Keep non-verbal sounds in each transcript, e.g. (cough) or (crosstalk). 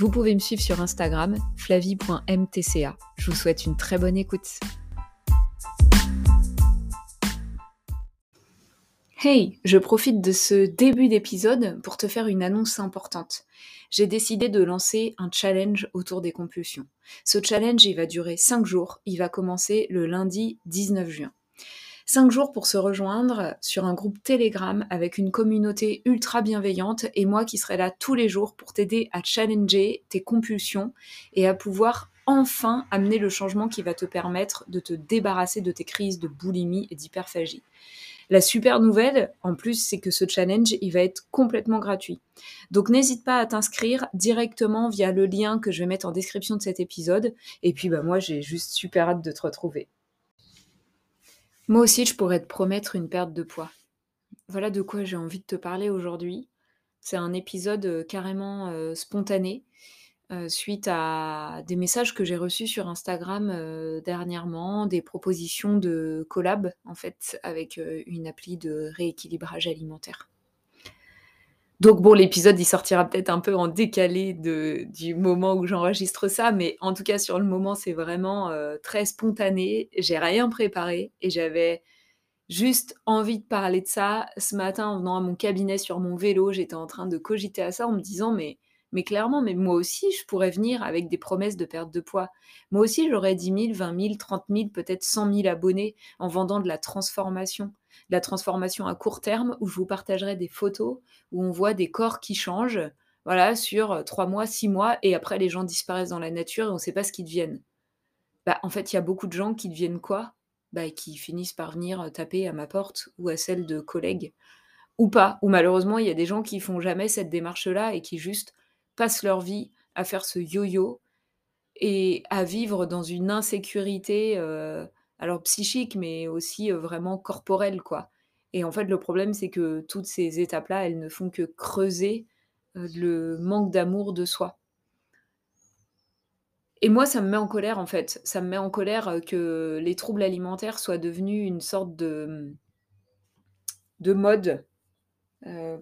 Vous pouvez me suivre sur Instagram, flavie.mtca. Je vous souhaite une très bonne écoute. Hey, je profite de ce début d'épisode pour te faire une annonce importante. J'ai décidé de lancer un challenge autour des compulsions. Ce challenge, il va durer 5 jours. Il va commencer le lundi 19 juin. 5 jours pour se rejoindre sur un groupe Telegram avec une communauté ultra bienveillante et moi qui serai là tous les jours pour t'aider à challenger tes compulsions et à pouvoir enfin amener le changement qui va te permettre de te débarrasser de tes crises de boulimie et d'hyperphagie. La super nouvelle, en plus, c'est que ce challenge, il va être complètement gratuit. Donc n'hésite pas à t'inscrire directement via le lien que je vais mettre en description de cet épisode. Et puis bah moi, j'ai juste super hâte de te retrouver. Moi aussi, je pourrais te promettre une perte de poids. Voilà de quoi j'ai envie de te parler aujourd'hui. C'est un épisode euh, carrément euh, spontané euh, suite à des messages que j'ai reçus sur Instagram dernièrement, des propositions de collab en fait avec une appli de rééquilibrage alimentaire. Donc bon, l'épisode, il sortira peut-être un peu en décalé du moment où j'enregistre ça, mais en tout cas sur le moment, c'est vraiment euh, très spontané. J'ai rien préparé et j'avais juste envie de parler de ça. Ce matin, en venant à mon cabinet sur mon vélo, j'étais en train de cogiter à ça en me disant mais mais clairement, mais moi aussi, je pourrais venir avec des promesses de perte de poids. Moi aussi, j'aurais 10 000, 20 000, 30 000, peut-être 100 000 abonnés en vendant de la transformation la transformation à court terme où je vous partagerai des photos où on voit des corps qui changent, voilà, sur euh, trois mois, six mois, et après les gens disparaissent dans la nature et on ne sait pas ce qu'ils deviennent. Bah, en fait, il y a beaucoup de gens qui deviennent quoi? Bah, Qui finissent par venir euh, taper à ma porte ou à celle de collègues, ou pas. Ou malheureusement, il y a des gens qui font jamais cette démarche-là et qui juste passent leur vie à faire ce yo-yo et à vivre dans une insécurité euh, alors psychique, mais aussi vraiment corporelle, quoi. Et en fait, le problème, c'est que toutes ces étapes-là, elles ne font que creuser le manque d'amour de soi. Et moi, ça me met en colère, en fait. Ça me met en colère que les troubles alimentaires soient devenus une sorte de, de mode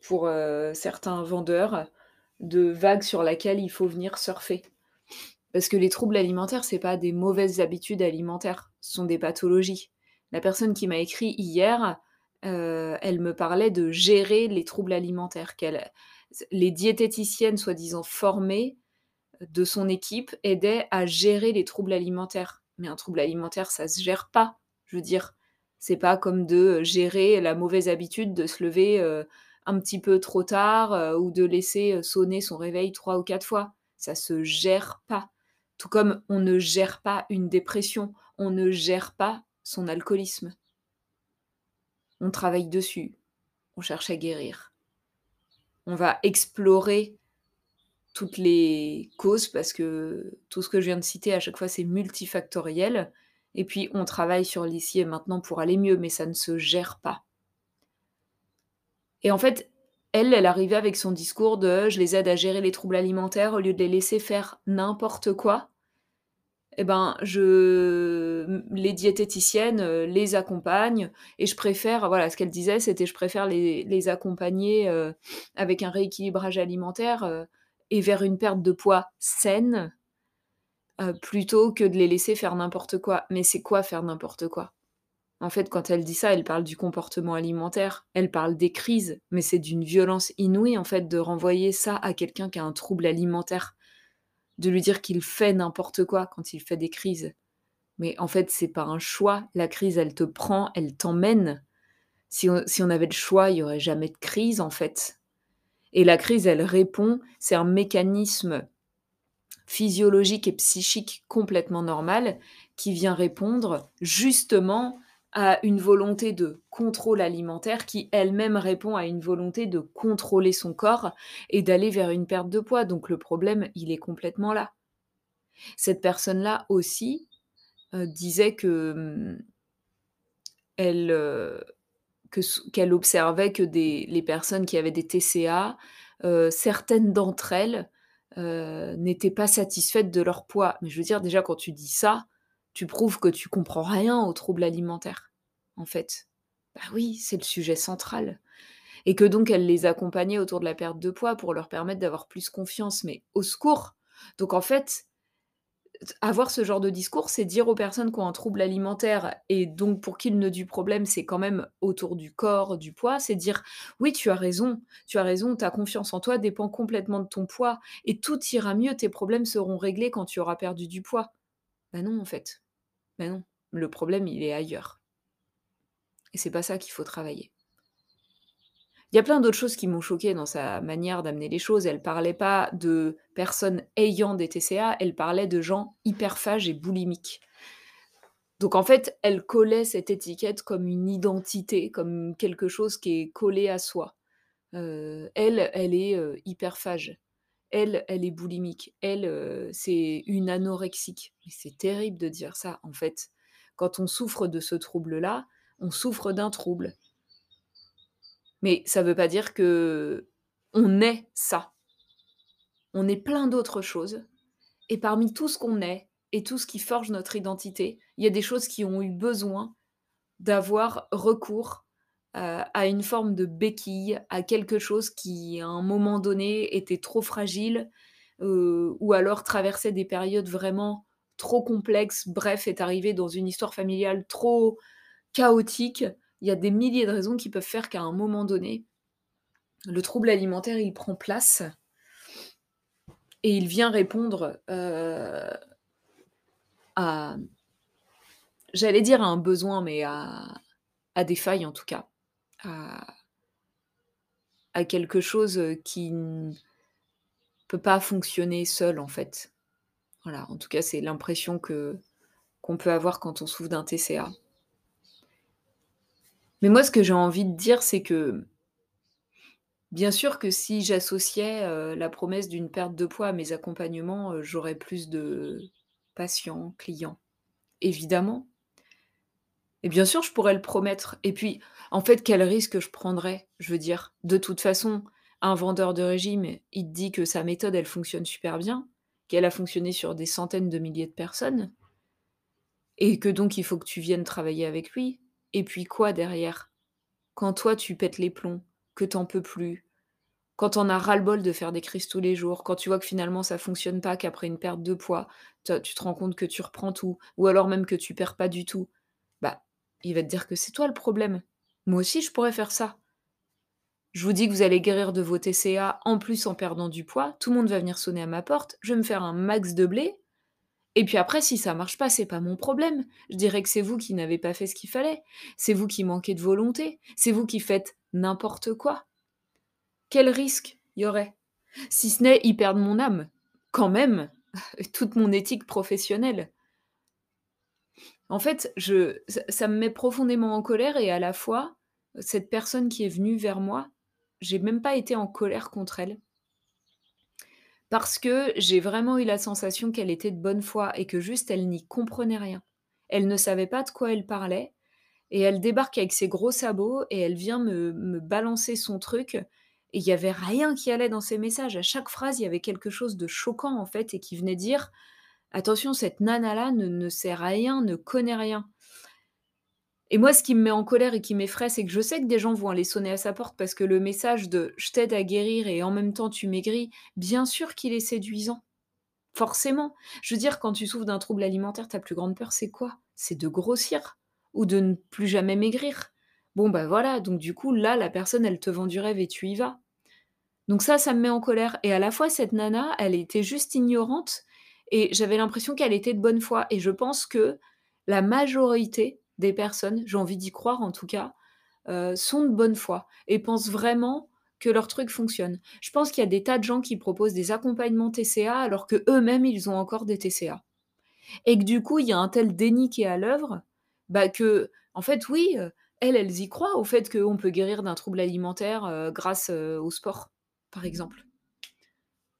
pour certains vendeurs, de vagues sur laquelle il faut venir surfer. Parce que les troubles alimentaires, c'est pas des mauvaises habitudes alimentaires, ce sont des pathologies. La personne qui m'a écrit hier, euh, elle me parlait de gérer les troubles alimentaires. les diététiciennes, soi-disant formées de son équipe, aidaient à gérer les troubles alimentaires. Mais un trouble alimentaire, ça se gère pas. Je veux dire, c'est pas comme de gérer la mauvaise habitude de se lever euh, un petit peu trop tard euh, ou de laisser sonner son réveil trois ou quatre fois. Ça se gère pas. Tout comme on ne gère pas une dépression, on ne gère pas son alcoolisme. On travaille dessus, on cherche à guérir. On va explorer toutes les causes parce que tout ce que je viens de citer à chaque fois c'est multifactoriel. Et puis on travaille sur l'ici et maintenant pour aller mieux, mais ça ne se gère pas. Et en fait, elle, elle arrivait avec son discours de je les aide à gérer les troubles alimentaires au lieu de les laisser faire n'importe quoi eh ben, je les diététiciennes, euh, les accompagnent et je préfère voilà, ce qu'elle disait, c'était: «Je préfère les les accompagner, euh, avec un rééquilibrage alimentaire, euh, et vers une perte de poids saine, plutôt que de les laisser faire n'importe quoi». Mais c'est quoi faire n'importe quoi? En fait, quand elle dit ça, elle parle du comportement alimentaire, elle parle des crises, mais c'est d'une violence inouïe, en fait, de renvoyer ça à quelqu'un qui a un trouble alimentaire de lui dire qu'il fait n'importe quoi quand il fait des crises. Mais en fait, c'est pas un choix. La crise, elle te prend, elle t'emmène. Si on, avait le choix, il y aurait jamais de crise, en fait. Et la crise, elle répond, c'est un mécanisme physiologique et psychique complètement normal qui vient répondre justement à une volonté de contrôle alimentaire qui elle-même répond à une volonté de contrôler son corps et d'aller vers une perte de poids. Donc le problème, il est complètement là. Cette personne-là aussi euh, disait que mmh, elle, euh, qu'elle observait que des, les personnes qui avaient des TCA, euh, certaines d'entre elles n'étaient pas satisfaites de leur poids. Mais je veux dire, déjà, quand tu dis ça, tu prouves que tu comprends rien aux troubles alimentaires, en fait. Bah oui, c'est le sujet central. Et que donc elle les accompagnait autour de la perte de poids pour leur permettre d'avoir plus confiance, mais au secours. Donc en fait, avoir ce genre de discours, c'est dire aux personnes qui ont un trouble alimentaire et donc pour qui le nœud du problème, c'est quand même autour du corps, du poids, c'est dire oui, tu as raison, tu as raison, ta confiance en toi dépend complètement de ton poids et tout ira mieux, tes problèmes seront réglés quand tu auras perdu du poids. Ben non, en fait. Ben non, le problème, il est ailleurs. Et c'est pas ça qu'il faut travailler. Il y a plein d'autres choses qui m'ont choqué dans sa manière d'amener les choses. Elle parlait pas de personnes ayant des TCA, elle parlait de gens hyperphages et boulimiques. Donc en fait, elle collait cette étiquette comme une identité, comme quelque chose qui est collé à soi. Euh, elle, elle est euh, hyperphage. Elle, elle est boulimique. Elle, euh, c'est une anorexique. c'est terrible de dire ça, en fait. Quand on souffre de ce trouble-là, on souffre d'un trouble. Mais ça ne veut pas dire que on est ça. On est plein d'autres choses. Et parmi tout ce qu'on est et tout ce qui forge notre identité, il y a des choses qui ont eu besoin d'avoir recours euh, à une forme de béquille, à quelque chose qui, à un moment donné, était trop fragile, euh, ou alors traversait des périodes vraiment trop complexes, bref, est arrivé dans une histoire familiale trop chaotique, il y a des milliers de raisons qui peuvent faire qu'à un moment donné, le trouble alimentaire, il prend place et il vient répondre euh, à, j'allais dire à un besoin, mais à, des failles en tout cas, à, quelque chose qui ne peut pas fonctionner seul en fait. Voilà, en tout cas, c'est l'impression que qu'on peut avoir quand on souffre d'un TCA. Mais moi, ce que j'ai envie de dire, c'est que bien sûr que si j'associais, euh, la promesse d'une perte de poids à mes accompagnements, euh, j'aurais plus de patients, clients, évidemment. Et bien sûr, je pourrais le promettre. Et puis, en fait, quel risque je prendrais? Je veux dire, de toute façon, un vendeur de régime, il te dit que sa méthode, elle fonctionne super bien, qu'elle a fonctionné sur des centaines de milliers de personnes et que donc il faut que tu viennes travailler avec lui. Et puis quoi derrière? Quand toi tu pètes les plombs, que t'en peux plus, quand t'en as ras-le-bol de faire des crises tous les jours, quand tu vois que finalement ça fonctionne pas, qu'après une perte de poids, tu te rends compte que tu reprends tout, ou alors même que tu perds pas du tout, il va te dire que c'est toi le problème. Moi aussi je pourrais faire ça. Je vous dis que vous allez guérir de vos TCA en plus en perdant du poids, tout le monde va venir sonner à ma porte, je vais me faire un max de blé, et puis après, si ça marche pas, c'est pas mon problème. Je dirais que c'est vous qui n'avez pas fait ce qu'il fallait. C'est vous qui manquez de volonté. C'est vous qui faites n'importe quoi. Quel risque y aurait? Si ce n'est y perdre mon âme, quand même, (laughs) toute mon éthique professionnelle. En fait, je, ça me met profondément en colère et à la fois, cette personne qui est venue vers moi, j'ai même pas été en colère contre elle parce que j'ai vraiment eu la sensation qu'elle était de bonne foi et que juste elle n'y comprenait rien. Elle ne savait pas de quoi elle parlait et elle débarque avec ses gros sabots et elle vient me, balancer son truc et il n'y avait rien qui allait dans ses messages. À chaque phrase, il y avait quelque chose de choquant en fait et qui venait dire attention, cette nana-là ne, ne à rien, ne connaît rien. Et moi, ce qui me met en colère et qui m'effraie, c'est que je sais que des gens vont aller sonner à sa porte parce que le message de je t'aide à guérir et en même temps tu maigris, bien sûr qu'il est séduisant. Forcément. Je veux dire, quand tu souffres d'un trouble alimentaire, ta plus grande peur, c'est quoi? C'est de grossir ou de ne plus jamais maigrir. Bon, bah voilà, donc du coup, là, la personne, elle te vend du rêve et tu y vas. Donc ça, ça me met en colère. Et à la fois, cette nana, elle était juste ignorante et j'avais l'impression qu'elle était de bonne foi. Et je pense que la majorité des personnes, j'ai envie d'y croire en tout cas, euh, sont de bonne foi et pensent vraiment que leur truc fonctionne. Je pense qu'il y a des tas de gens qui proposent des accompagnements TCA alors que eux-mêmes ils ont encore des TCA. Et que du coup, il y a un tel déni qui est à l'œuvre, bah que En fait, oui, heu, elles, elles y croient au fait qu'on peut guérir d'un trouble alimentaire, heu, grâce, au sport, par exemple.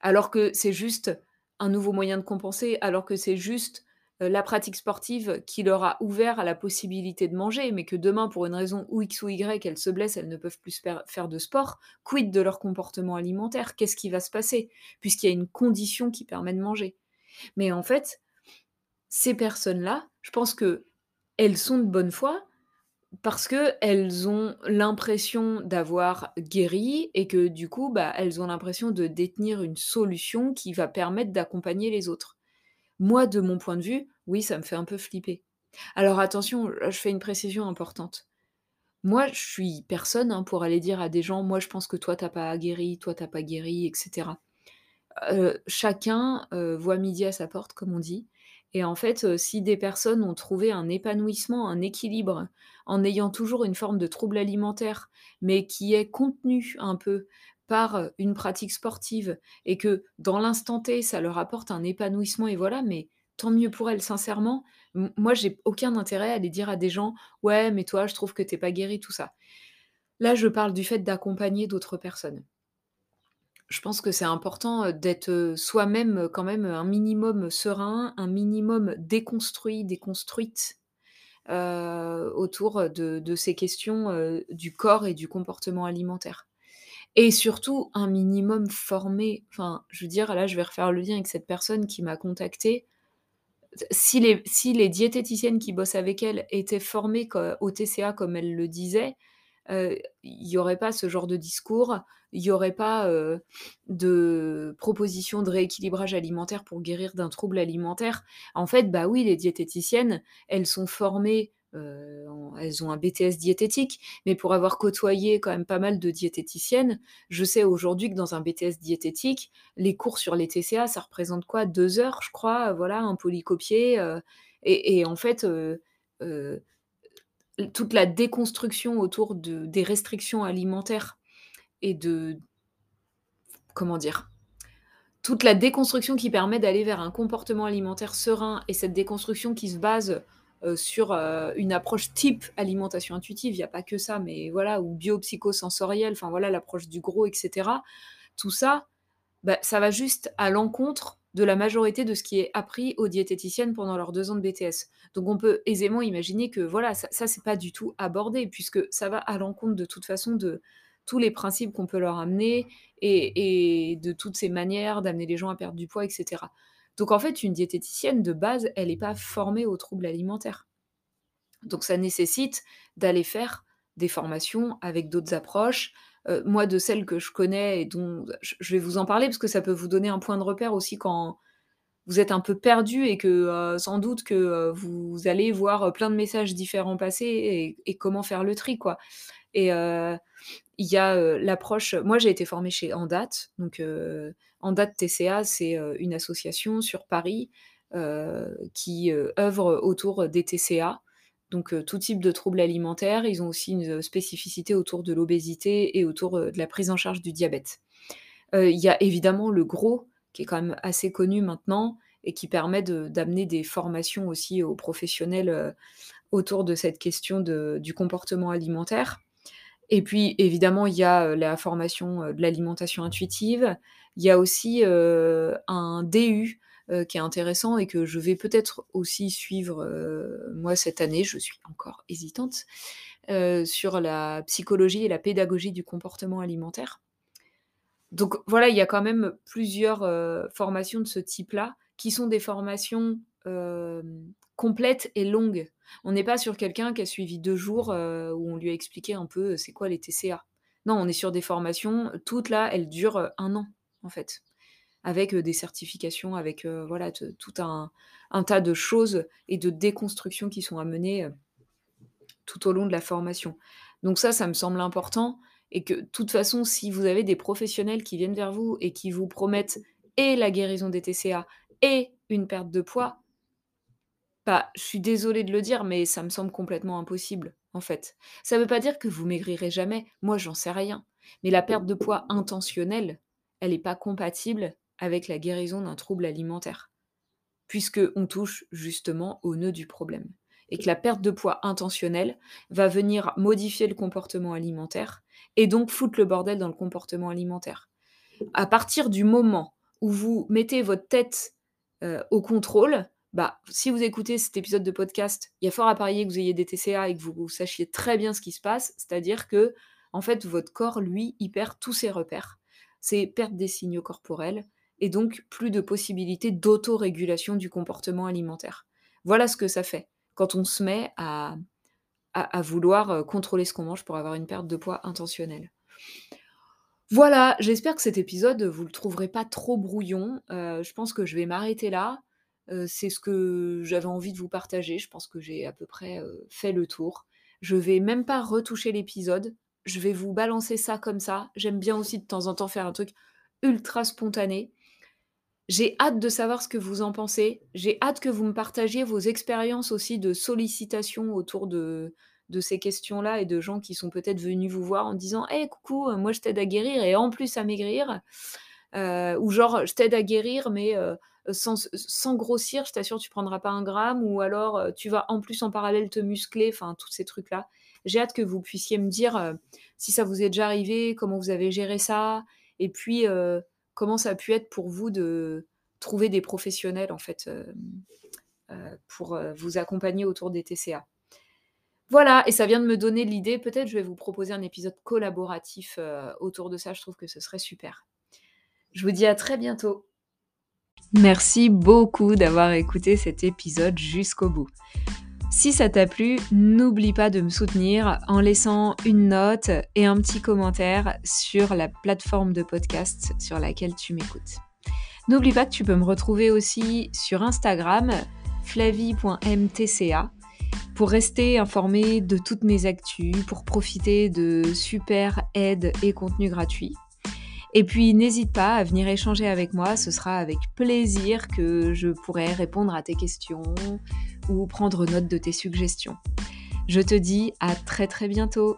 Alors que c'est juste un nouveau moyen de compenser, alors que c'est juste, heu, la pratique sportive qui leur a ouvert à la possibilité de manger, mais que demain, pour une raison ou X ou Y, elles se blessent, elles ne peuvent plus faire de sport. Quid de leur comportement alimentaire? Qu'est-ce qui va se passer? Puisqu'il y a une condition qui permet de manger. Mais en fait, ces personnes-là, je pense qu'elles sont de bonne foi parce qu'elles ont l'impression d'avoir guéri et que du coup, bah, elles ont l'impression de détenir une solution qui va permettre d'accompagner les autres. Moi, de mon point de vue, oui, ça me fait un peu flipper. Alors attention, je fais une précision importante. Moi, je suis personne, hein, pour aller dire à des gens: «Moi, je pense que toi, tu as pas guéri, toi, tu as pas guéri» et cetera. Heu, chacun, heu, voit midi à sa porte, comme on dit et en fait, heu, si des personnes ont trouvé un épanouissement, un équilibre, en ayant toujours une forme de trouble alimentaire, mais qui est contenu un peu par, heu, une pratique sportive et que dans l'instant T, ça leur apporte un épanouissement et voilà, mais tant mieux pour elles, sincèrement. Moi, j'ai aucun intérêt à aller dire à des gens: «Ouais, mais toi, je trouve que tu es pas guéri», tout ça. Là, je parle du fait d'accompagner d'autres personnes. Je pense que c'est important, d'être, soi-même, quand même, un minimum serein, un minimum déconstruit, déconstruite, autour, de ces questions, du corps et du comportement alimentaire. Et surtout un minimum formé. Enfin, je veux dire, là, je vais refaire le lien avec cette personne qui m'a contactée. si les si les diététiciennes qui bossent avec elle étaient formées au TCA comme elle le disait, il y aurait pas ce genre de discours, il y aurait pas, de propositions de rééquilibrage alimentaire pour guérir d'un trouble alimentaire. En fait, bah, oui, les diététiciennes, elles sont formées, elles ont un BTS diététique, mais pour avoir côtoyé quand même pas mal de diététiciennes, je sais aujourd'hui que dans un BTS diététique, les cours sur les TCA, ça représente quoi? 2 heures, je crois, voilà, un polycopié, heu et en fait, toute la déconstruction autour de des restrictions alimentaires et de comment dire? Toute la déconstruction qui permet d'aller vers un comportement alimentaire serein et cette déconstruction qui se base, heu, sur, heu, une approche type alimentation intuitive, il y a pas que ça, mais voilà, ou biopsychosensorielle, enfin voilà, l'approche du gros et cetera. Tout ça, bah, ça va juste à l'encontre de la majorité de ce qui est appris aux diététiciennes pendant leurs 2 ans de BTS. Donc on peut aisément imaginer que voilà, ça ça c'est pas du tout abordé puisque ça va à l'encontre de toute façon de tous les principes qu'on peut leur amener et et de toutes ces manières d'amener les gens à perdre du poids et cetera. Donc en fait, une diététicienne de base, elle est pas formée aux troubles alimentaires. Donc ça nécessite d'aller faire des formations avec d'autres approches. Heu, moi, de celles que je connais et dont je vais vous en parler parce que ça peut vous donner un point de repère aussi quand vous êtes un peu perdu et que, heu, sans doute que, heu, vous allez voir, plein de messages différents passer et comment faire le tri, quoi. Et il y a, l'approche moi j'ai été formée chez Andat, donc heu, Andat TCA, c'est, une association sur Paris, qui, œuvre autour des TCA, donc heu, tout type de troubles alimentaires. Ils ont aussi une, spécificité autour de l'obésité et autour, heu, de la prise en charge du diabète. Il y a évidemment le gros, qui est quand même assez connu maintenant et qui permet d'amener des formations aussi aux professionnels, autour de cette question du comportement alimentaire. Et puis évidemment, il y a, la formation, de l'alimentation intuitive. Il y a aussi, un DU, heu, qui est intéressant et que je vais peut-être aussi suivre, heu, moi cette année, je suis encore hésitante, heu, sur la psychologie et la pédagogie du comportement alimentaire. Donc voilà, il y a quand même plusieurs, formations de ce type-là, qui sont des formations, complètes et longues. On n'est pas sur quelqu'un qui a suivi 2 jours, où on lui a expliqué un peu, c'est quoi les TCA. Non, on est sur des formations, toutes là, elles durent, 1 an, en fait, avec, des certifications, avec, voilà, tout un tas de choses et de déconstructions qui sont amenées, tout au long de la formation. Donc ça, ça me semble important et que, de toute façon, si vous avez des professionnels qui viennent vers vous et qui vous promettent et la guérison des TCA et une perte de poids, bah, je suis désolée de le dire, mais ça me semble complètement impossible, en fait. Ça veut pas dire que vous maigrirez jamais, moi j'en sais rien. Mais la perte de poids intentionnelle, elle est pas compatible avec la guérison d'un trouble alimentaire, puisqu'on touche justement au nœud du problème. et que la perte de poids intentionnelle va venir modifier le comportement alimentaire et donc foutre le bordel dans le comportement alimentaire. À partir du moment où vous mettez votre tête euh, au contrôle, bah, si vous écoutez cet épisode de podcast, il y a fort à parier que vous ayez des TCA et que vous, sachiez très bien ce qui se passe, c'est-à-dire que en fait votre corps, lui, il perd tous ses repères. C'est perte des signaux corporels et donc plus de possibilités d'autorégulation du comportement alimentaire. Voilà ce que ça fait quand on se met à, à, vouloir euh, contrôler ce qu'on mange pour avoir une perte de poids intentionnelle. Voilà, j'espère que cet épisode, vous le trouverez pas trop brouillon. Euh, je pense que je vais m'arrêter là. Euh, c'est ce que j'avais envie de vous partager. Je pense que j'ai à peu près fait le tour. Je vais même pas retoucher l'épisode. Je vais vous balancer ça comme ça. J'aime bien aussi de temps en temps faire un truc ultra spontané. J'ai hâte de savoir ce que vous en pensez. J'ai hâte que vous me partagiez vos expériences aussi de sollicitation autour de, ces questions-là et de gens qui sont peut-être venus vous voir en disant Hé, coucou, euh, moi je t'aide à guérir et en plus à maigrir. Euh, ou genre, je t'aide à guérir, mais euh, sans, grossir, je t'assure, tu prendras pas un gramme. Ou alors, tu vas en plus en parallèle te muscler. Enfin, tous ces trucs-là. J'ai hâte que vous puissiez me dire si ça vous est déjà arrivé, comment vous avez géré ça. Et puis comment ça a pu être pour vous de trouver des professionnels en fait euh, euh, pour euh, vous accompagner autour des TCA. Voilà, et ça vient de me donner l'idée, peut-être je vais vous proposer un épisode collaboratif autour de ça, je trouve que ce serait super. Je vous dis à très bientôt. Merci beaucoup d'avoir écouté cet épisode jusqu'au bout. Si ça t'a plu, n'oublie pas de me soutenir en laissant une note et un petit commentaire sur la plateforme de podcast sur laquelle tu m'écoutes. N'oublie pas que tu peux me retrouver aussi sur Instagram, flavie.mtca, pour rester informé de toutes mes actus, pour profiter de super aides et contenus gratuits. Et puis n'hésite pas à venir échanger avec moi, ce sera avec plaisir que je pourrai répondre à tes questions ou prendre note de tes suggestions. Je te dis à très très bientôt